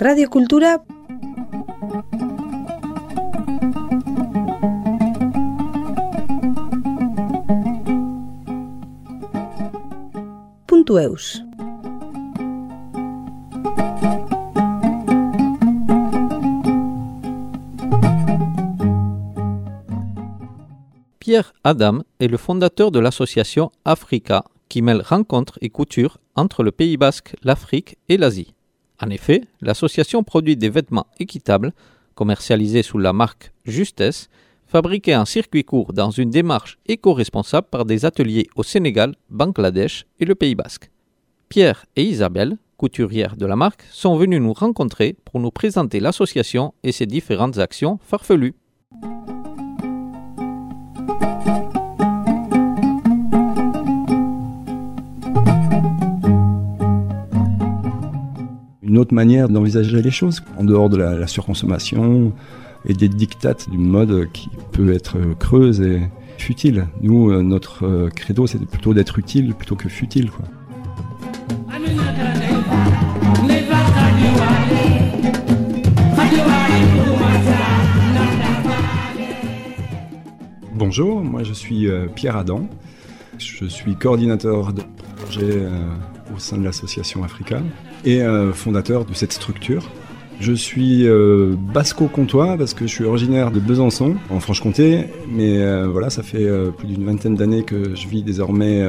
Radio Cultura. Pierre Adam est le fondateur de l'association Africa qui mêle rencontres et couture entre le Pays basque, l'Afrique et l'Asie. En effet, l'association produit des vêtements équitables, commercialisés sous la marque Justesse, fabriqués en circuit court dans une démarche éco-responsable par des ateliers au Sénégal, Bangladesh et le Pays basque. Pierre et Isabelle, couturières de la marque, sont venus nous rencontrer pour nous présenter l'association et ses différentes actions farfelues. Une autre manière d'envisager les choses, en dehors de la, surconsommation et des dictates d'une mode qui peut être creuse et futile. Nous, euh, notre euh, credo, c'est plutôt d'être utile plutôt que futile. Bonjour, moi je suis euh, Pierre Adam. Je suis coordinateur de projet au sein de l'association Africa et euh, fondateur de cette structure. Je suis euh, basco-comtois parce que je suis originaire de Besançon, en Franche-Comté, mais euh, voilà, ça fait plus d'une vingtaine d'années que je vis désormais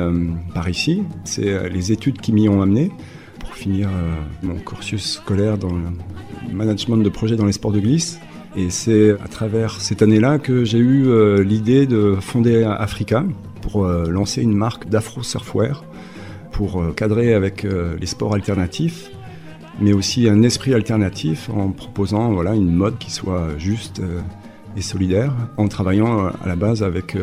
par ici. C'est les études qui m'y ont amené pour finir mon cursus scolaire dans le management de projets dans les sports de glisse. Et c'est à travers cette année-là que j'ai eu l'idée de fonder Africa pour lancer une marque d'afro-surfwear pour euh, cadrer avec euh, les sports alternatifs, mais aussi un esprit alternatif en proposant voilà, une mode qui soit juste euh, et solidaire, en travaillant à la base avec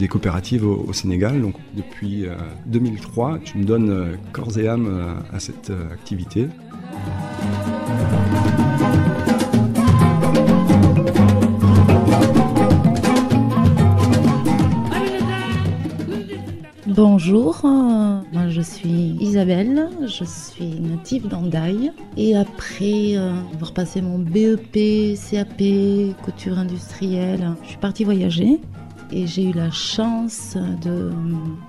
des coopératives au, Sénégal. Donc depuis 2003, je me donne corps et âme à cette activité. Bonjour, euh, moi je suis Isabelle, je suis native d'Andaï et après euh, avoir passé mon BEP, CAP, couture industrielle, je suis partie voyager et j'ai eu la chance de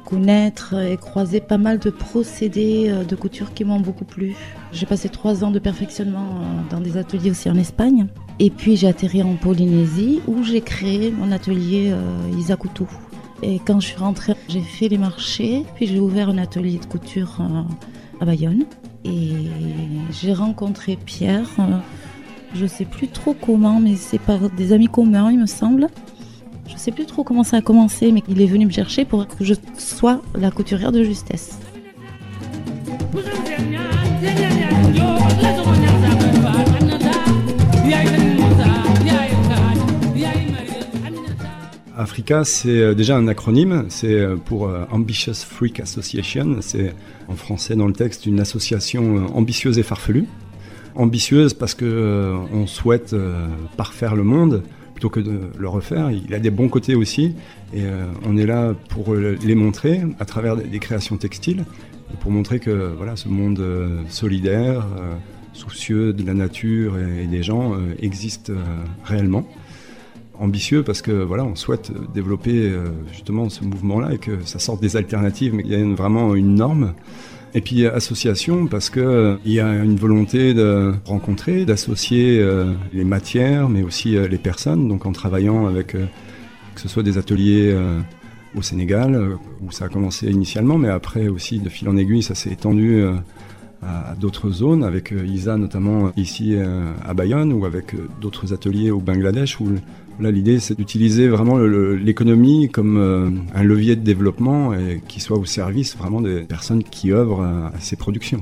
connaître et croiser pas mal de procédés euh, de couture qui m'ont beaucoup plu. J'ai passé trois ans de perfectionnement dans des ateliers aussi en Espagne et puis j'ai atterri en Polynésie où j'ai créé mon atelier Isakutu. Et quand je suis rentrée, j'ai fait les marchés, puis j'ai ouvert un atelier de couture euh, à Bayonne. Et j'ai rencontré Pierre, euh, je ne sais plus trop comment, mais c'est par des amis communs, il me semble. Je ne sais plus trop comment ça a commencé, mais il est venu me chercher pour que je sois la couturière de justesse. Africa, c'est euh, déjà un acronyme, c'est euh, pour euh, Ambitious Freak Association, c'est en français dans le texte une association ambitieuse et farfelue. Ambitieuse parce que on souhaite parfaire le monde plutôt que de le refaire. Il a des bons côtés aussi et on est là pour les montrer à travers des créations textiles pour montrer que voilà ce monde solidaire, soucieux de la nature et des gens existe réellement ambitieux parce que voilà, on souhaite développer euh, justement ce mouvement-là et que ça sorte des alternatives, mais il y a vraiment une norme. Et puis association parce que euh, il y a une volonté de rencontrer, d'associer euh, les matières, mais aussi les personnes. Donc en travaillant avec que ce soit des ateliers au Sénégal où ça a commencé initialement, mais après aussi de fil en aiguille, ça s'est étendu à, d'autres zones, avec ISA notamment ici à Bayonne ou avec d'autres ateliers au Bangladesh où Là, l'idée, c'est d'utiliser vraiment l'économie comme euh, un levier de développement et qui soit au service vraiment des personnes qui œuvrent à, ces productions.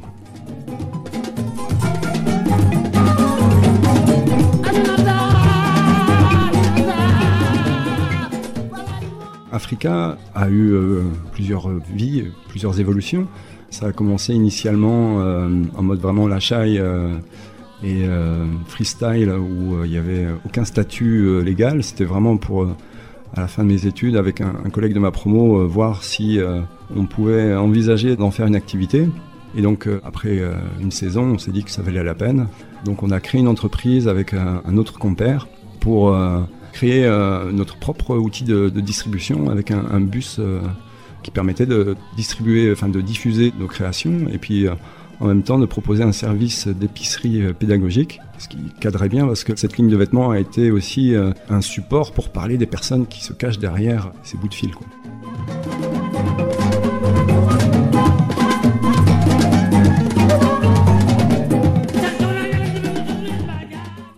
Africa a eu euh, plusieurs vies, plusieurs évolutions. Ça a commencé initialement euh, en mode vraiment l'achat et euh, freestyle où euh, il n'y avait aucun statut euh, légal. C'était vraiment pour, à la fin de mes études, avec un, collègue de ma promo, voir si on pouvait envisager d'en faire une activité. Et donc après une saison, on s'est dit que ça valait la peine. Donc on a créé une entreprise avec un, autre compère pour créer notre propre outil de, distribution avec un, bus qui permettait de distribuer, enfin de diffuser nos créations et puis en même temps de proposer un service d'épicerie euh, pédagogique, ce qui cadrait bien parce que cette ligne de vêtements a été aussi euh, un support pour parler des personnes qui se cachent derrière ces bouts de fil.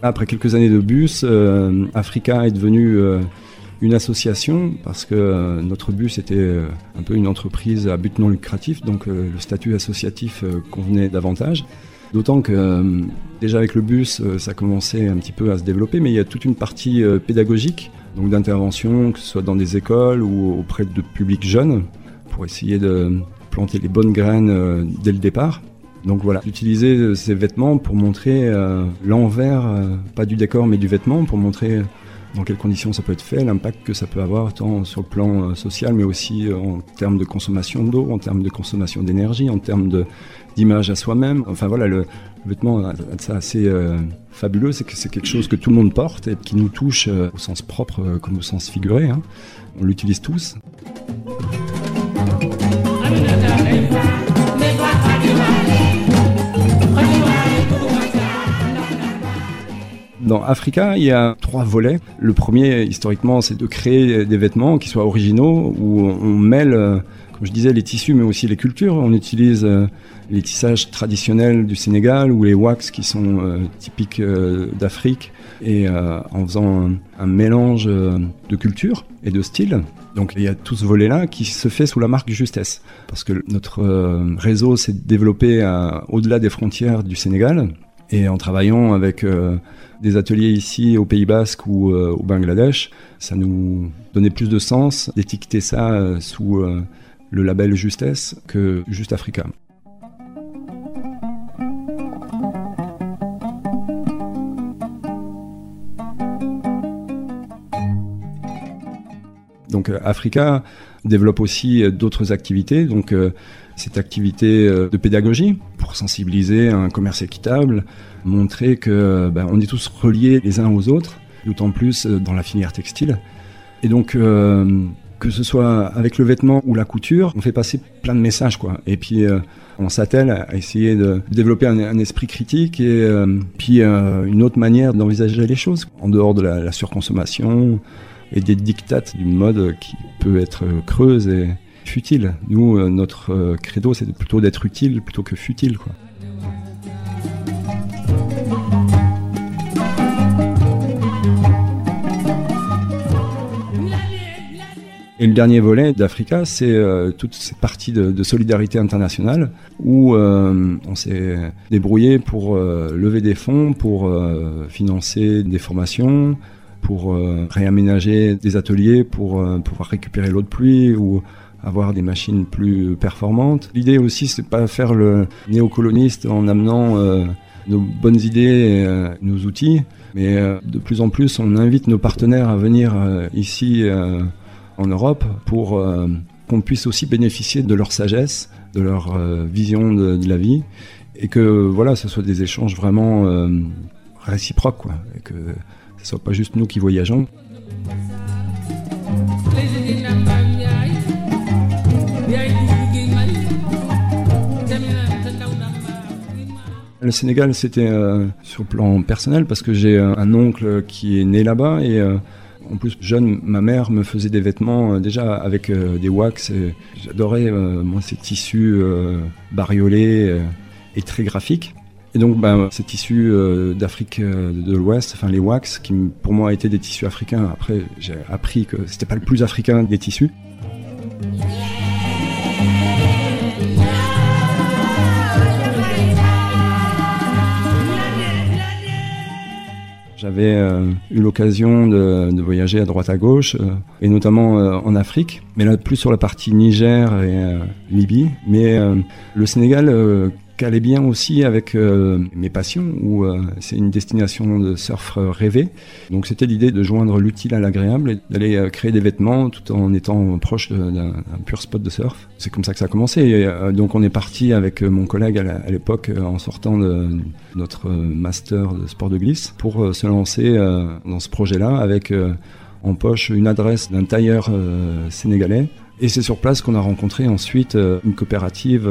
Après quelques années de bus, euh, Africa est devenu une association parce que euh, notre bus était euh, un peu une entreprise à but non lucratif, donc euh, le statut associatif convenait davantage. D'autant que déjà avec le bus, ça commençait un petit peu à se développer, mais il y a toute une partie pédagogique, donc d'intervention, que ce soit dans des écoles ou auprès de publics jeunes, pour essayer de planter les bonnes graines dès le départ. Donc voilà, utiliser ces vêtements pour montrer l'envers, pas du décor mais du vêtement, pour montrer dans quelles conditions ça peut être fait, l'impact que ça peut avoir tant sur le plan euh, social, mais aussi euh, en termes de consommation d'eau, en termes de consommation d'énergie, en termes d'image à soi-même. Enfin voilà, le, vêtement a ça assez euh, fabuleux, c'est que c'est quelque chose que tout le monde porte et qui nous touche au sens propre comme au sens figuré. Hein. On l'utilise tous. Dans Africa, il y a trois volets. Le premier, historiquement, c'est de créer des vêtements qui soient originaux, où on mêle, euh, comme je disais, les tissus, mais aussi les cultures. On utilise euh, les tissages traditionnels du Sénégal ou les wax qui sont euh, typiques d'Afrique, et en faisant un, mélange de cultures et de styles. Donc il y a tout ce volet-là qui se fait sous la marque Justesse, parce que notre réseau s'est développé au-delà des frontières du Sénégal. Et en travaillant avec des ateliers ici au Pays Basque ou euh, au Bangladesh, ça nous donnait plus de sens d'étiqueter ça euh, sous euh, le label Justesse que Juste Africa. Donc Africa développe aussi d'autres activités. Donc cette activité de pédagogie pour sensibiliser un commerce équitable, montrer que ben, on est tous reliés les uns aux autres, d'autant plus euh, dans la filière textile. Et donc euh, que ce soit avec le vêtement ou la couture, on fait passer plein de messages quoi. Et puis euh, on s'attelle à essayer de développer un, esprit critique et puis une autre manière d'envisager les choses en dehors de la surconsommation et des dictates d'une mode qui peut être creuse et futile. Nous, notre credo, c'est plutôt d'être utile plutôt que futile. Et le dernier volet d'Africa, c'est euh, toute cette partie de, solidarité internationale où euh, on s'est débrouillé pour euh, lever des fonds, pour financer des formations, pour réaménager des ateliers, pour pouvoir récupérer l'eau de pluie ou avoir des machines plus performantes. L'idée aussi, c'est pas faire le néocoloniste en amenant nos bonnes idées, et, nos outils, mais de plus en plus, on invite nos partenaires à venir ici en Europe pour euh, qu'on puisse aussi bénéficier de leur sagesse, de leur euh, vision de, la vie, et que voilà, ce soit des échanges vraiment euh, réciproques, quoi, ce soit pas juste nous qui voyageons. Le Sénégal, c'était sur le plan personnel parce que j'ai un oncle qui est né là-bas et en plus, jeune, ma mère me faisait des vêtements euh, déjà avec euh, des wax. J'adorais, euh, ces tissus bariolés et très graphiques. Et donc, ben, ces tissus d'Afrique de l'Ouest, enfin les wax, qui pour moi étaient des tissus africains. Après, j'ai appris que c'était pas le plus africain des tissus. J'avais euh, eu l'occasion de, voyager à droite à gauche, euh, et notamment euh, en Afrique, mais là plus sur la partie Niger et Libye. Mais le Sénégal, calait bien aussi avec euh, mes passions, où euh, c'est une destination de surf rêvé. Donc c'était l'idée de joindre l'utile à l'agréable et d'aller euh, créer des vêtements tout en étant proche d'un pur spot de surf. C'est comme ça que ça a commencé. Donc on est parti avec mon collègue à l'époque en sortant de notre master de sport de glisse pour se lancer dans ce projet-là avec en poche une adresse d'un tailleur sénégalais. Et c'est sur place qu'on a rencontré ensuite une coopérative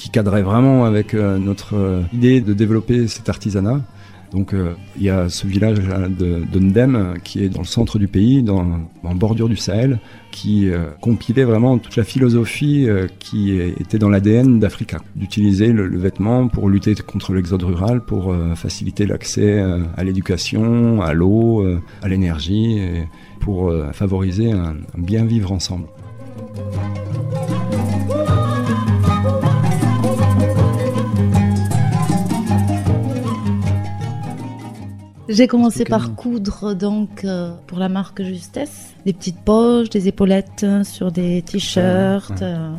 qui cadrait vraiment avec euh, notre euh, idée de développer cet artisanat. Donc euh, il y a ce village de, de, Ndem qui est dans le centre du pays, dans, en bordure du Sahel, qui compilait vraiment toute la philosophie qui était dans l'ADN d'Africa, d'utiliser le, vêtement pour lutter contre l'exode rural, pour faciliter l'accès à l'éducation, à l'eau, à l'énergie, pour favoriser un bien vivre ensemble. J'ai commencé par coudre donc euh, pour la marque Justesse des petites poches, des épaulettes sur des t-shirts, euh,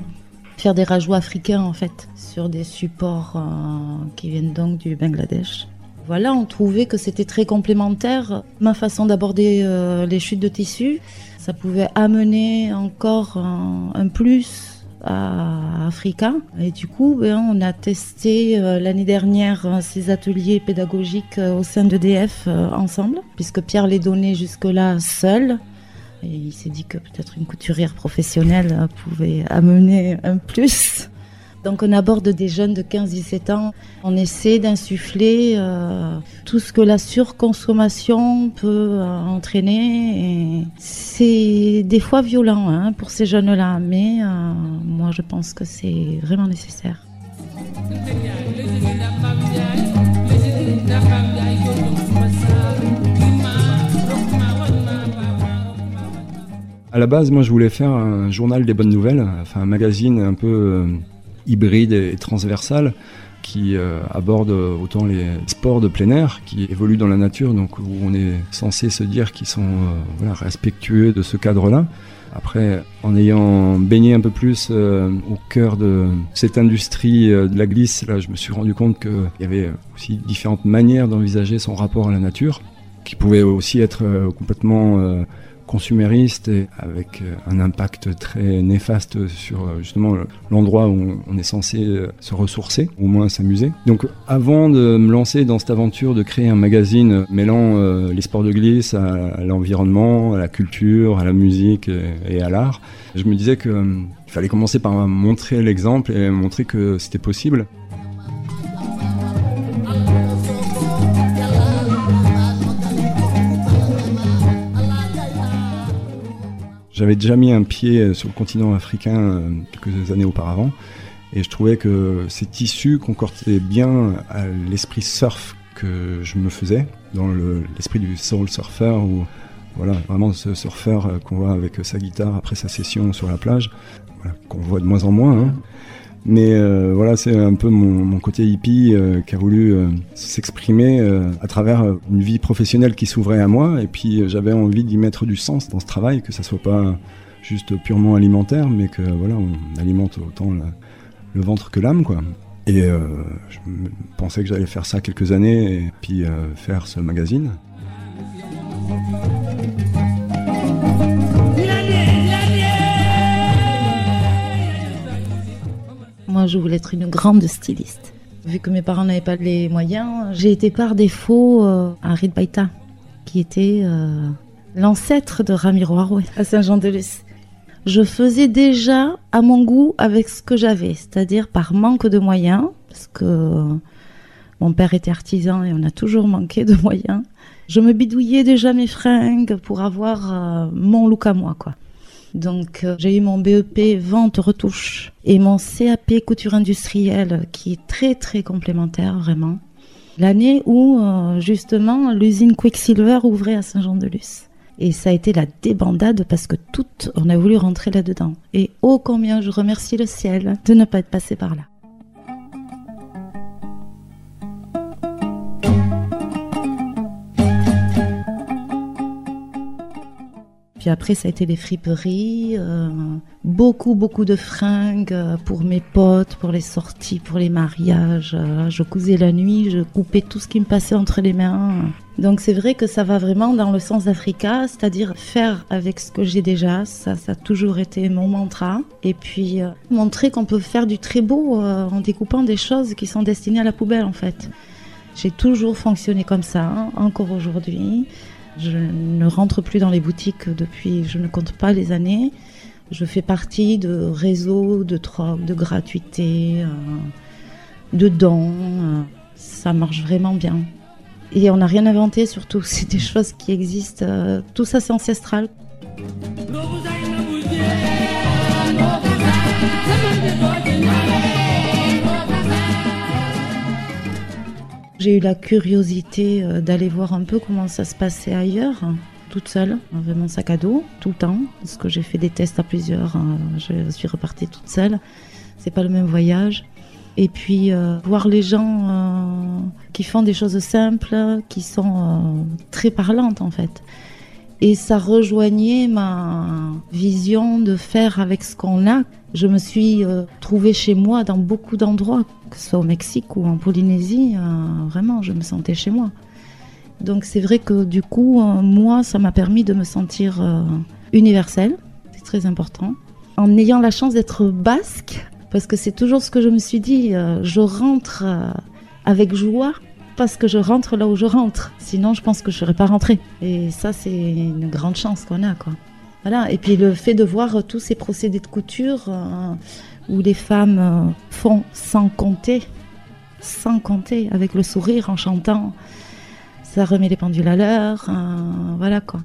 faire des rajouts africains en fait sur des supports euh, qui viennent donc du Bangladesh. Voilà, on trouvait que c'était très complémentaire. Ma façon d'aborder les chutes de tissu, ça pouvait amener encore un plus à Africa. Et du coup, ben, on a testé euh, l'année dernière euh, ces ateliers pédagogiques euh, au sein d'EDF ensemble, puisque Pierre les donnait jusque-là seul. Et il s'est dit que peut-être une couturière professionnelle pouvait amener un plus. Donc on aborde des jeunes de 15-17 ans. On essaie d'insuffler euh, tout ce que la surconsommation peut euh, entraîner. C'est des fois violent hein, pour ces jeunes-là, mais euh, moi je pense que c'est vraiment nécessaire. À la base, moi, je voulais faire un journal des bonnes nouvelles, enfin un magazine un peu hybride et transversale qui euh, aborde autant les sports de plein air qui évoluent dans la nature, donc où on est censé se dire qu'ils sont euh, respectueux de ce cadre-là. Après, en ayant baigné un peu plus euh, au cœur de cette industrie de la glisse, là, je me suis rendu compte qu'il y avait aussi différentes manières d'envisager son rapport à la nature, qui pouvaient aussi être complètement consumériste et avec euh, un impact très néfaste sur euh, justement l'endroit où on est censé euh, se ressourcer, au moins s'amuser. Donc avant de me lancer dans cette aventure de créer un magazine mêlant les sports de glisse à, l'environnement, à la culture, à la musique et, à l'art, je me disais qu'il fallait commencer par montrer l'exemple et montrer que c'était possible. J'avais déjà mis un pied euh, sur le continent africain euh, quelques années auparavant et je trouvais que ces tissus concordaient bien à l'esprit surf que je me faisais, dans l'esprit du soul surfer ou voilà, vraiment ce surfeur euh, qu'on voit avec sa guitare après sa session sur la plage, qu'on voit de moins en moins. Hein. Mais euh, voilà, c'est un peu mon, côté hippie euh, qui a voulu euh, s'exprimer à travers une vie professionnelle qui s'ouvrait à moi. Et puis j'avais envie d'y mettre du sens dans ce travail, que ça soit pas juste purement alimentaire, mais que voilà, on alimente autant le ventre que l'âme, quoi. Et je pensais que j'allais faire ça quelques années et puis faire ce magazine. Moi, je voulais être une grande styliste. Vu que mes parents n'avaient pas les moyens, j'ai été par défaut euh, à qui était euh, l'ancêtre de Ramiro Arouet à Saint-Jean-de-Luz. Je faisais déjà à mon goût avec ce que j'avais, c'est-à-dire par manque de moyens, parce que mon père était artisan et on a toujours manqué de moyens. Je me bidouillais déjà mes fringues pour avoir euh, mon look à moi, quoi. Donc euh, j'ai eu mon BEP vente retouche et mon CAP couture industrielle qui est très très complémentaire vraiment. L'année où euh, justement l'usine Quicksilver ouvrait à Saint-Jean-de-Luz. Et ça a été la débandade parce que tout, on a voulu rentrer là-dedans. Et oh combien je remercie le ciel de ne pas être passé par là. Puis après, ça a été les friperies, euh, beaucoup, beaucoup de fringues euh, pour mes potes, pour les sorties, pour les mariages. Euh, je cousais la nuit, je coupais tout ce qui me passait entre les mains. Donc c'est vrai que ça va vraiment dans le sens d'Africa, c'est-à-dire faire avec ce que j'ai déjà. Ça, ça a toujours été mon mantra. Et puis montrer qu'on peut faire du très beau en découpant des choses qui sont destinées à la poubelle en fait. J'ai toujours fonctionné comme ça, hein, encore aujourd'hui. Je ne rentre plus dans les boutiques depuis, je ne compte pas les années. Je fais partie de réseaux de troc, de gratuité, euh, de dons. Euh, ça marche vraiment bien. Et on n'a rien inventé surtout, c'est des choses qui existent. Euh, tout ça c'est ancestral. J'ai eu la curiosité euh, d'aller voir un peu comment ça se passait ailleurs, toute seule, avec mon sac à dos, tout le temps. Parce que j'ai fait des tests à plusieurs, hein. je suis repartie toute seule. C'est pas le même voyage. Et puis euh, voir les gens euh, qui font des choses simples, qui sont très parlantes en fait. Et ça rejoignait ma vision de faire avec ce qu'on a. Je me suis trouvée chez moi dans beaucoup d'endroits que ce soit au Mexique ou en Polynésie, euh, vraiment, je me sentais chez moi. Donc c'est vrai que du coup, euh, moi, ça m'a permis de me sentir euh, universelle, c'est très important. En ayant la chance d'être basque, parce que c'est toujours ce que je me suis dit, je rentre avec joie parce que je rentre là où je rentre. Sinon, je pense que je serais pas rentrée. Et ça, c'est une grande chance qu'on a, quoi. Voilà. Et puis le fait de voir tous ces procédés de couture, où les femmes euh, font sans compter, sans compter, avec le sourire, en chantant. Ça remet les pendules à l'heure, euh, voilà quoi.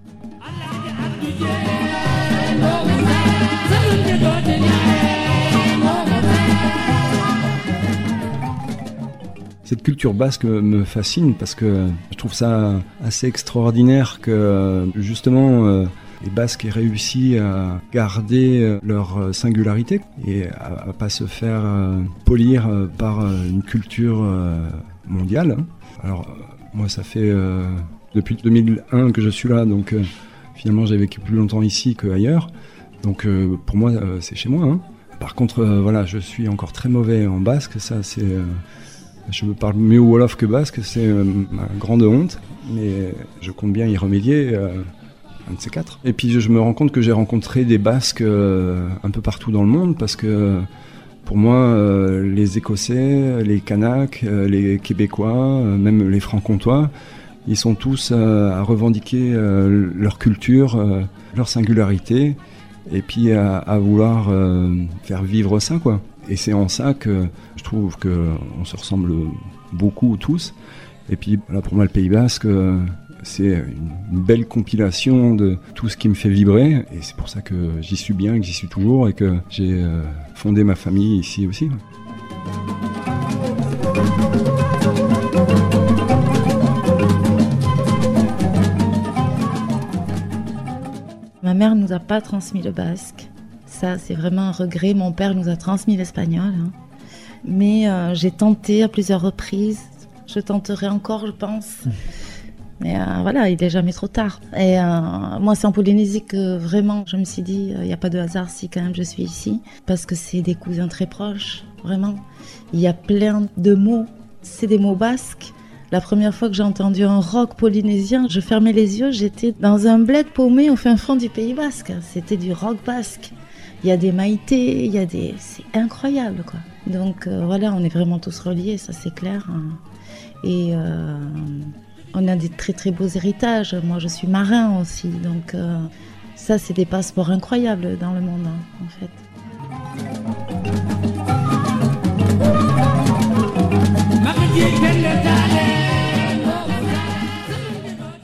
Cette culture basque me fascine parce que je trouve ça assez extraordinaire que justement euh, les Basques aient réussi à garder euh, leur euh, singularité et à, pas se faire polir par une culture mondiale. Alors moi ça fait depuis 2001 que je suis là, donc finalement j'ai vécu plus longtemps ici qu'ailleurs. Donc pour moi c'est chez moi. Hein. Par contre voilà je suis encore très mauvais en basque, ça c'est je me parle mieux wolof que basque, c'est ma grande honte, mais je compte bien y remédier un de ces quatre. Et puis je me rends compte que j'ai rencontré des Basques euh, un peu partout dans le monde parce que pour moi, euh, les Écossais, les Kanaks, euh, les Québécois, même les Francs-Comtois, ils sont tous à revendiquer leur culture, leur singularité, et puis à, vouloir faire vivre ça, quoi. Et c'est en ça que je trouve qu'on se ressemble beaucoup tous. Et puis pour moi, le Pays Basque, c'est une belle compilation de tout ce qui me fait vibrer et c'est pour ça que j'y suis bien, que j'y suis toujours et que j'ai euh, fondé ma famille ici aussi. Ma mère nous a pas transmis le basque. Ça, c'est vraiment un regret. Mon père nous a transmis l'espagnol. Hein. Mais euh, j'ai tenté à plusieurs reprises. Je tenterai encore, je pense. Mais euh, voilà, il n'est jamais trop tard. Et euh, moi, c'est en Polynésie que vraiment, je me suis dit, il n'y a pas de hasard si quand même je suis ici. Parce que c'est des cousins très proches, vraiment. Il y a plein de mots. C'est des mots basques. La première fois que j'ai entendu un rock polynésien, je fermais les yeux, j'étais dans un bled paumé au fin fond du Pays Basque. C'était du rock basque. Il y a des maïtés, il y a des... C'est incroyable, quoi. Donc voilà, on est vraiment tous reliés, ça c'est clair. Hein. Et on a des très très beaux héritages. Moi, je suis marin aussi, donc euh, ça, c'est des passeports incroyables dans le monde, hein, en fait.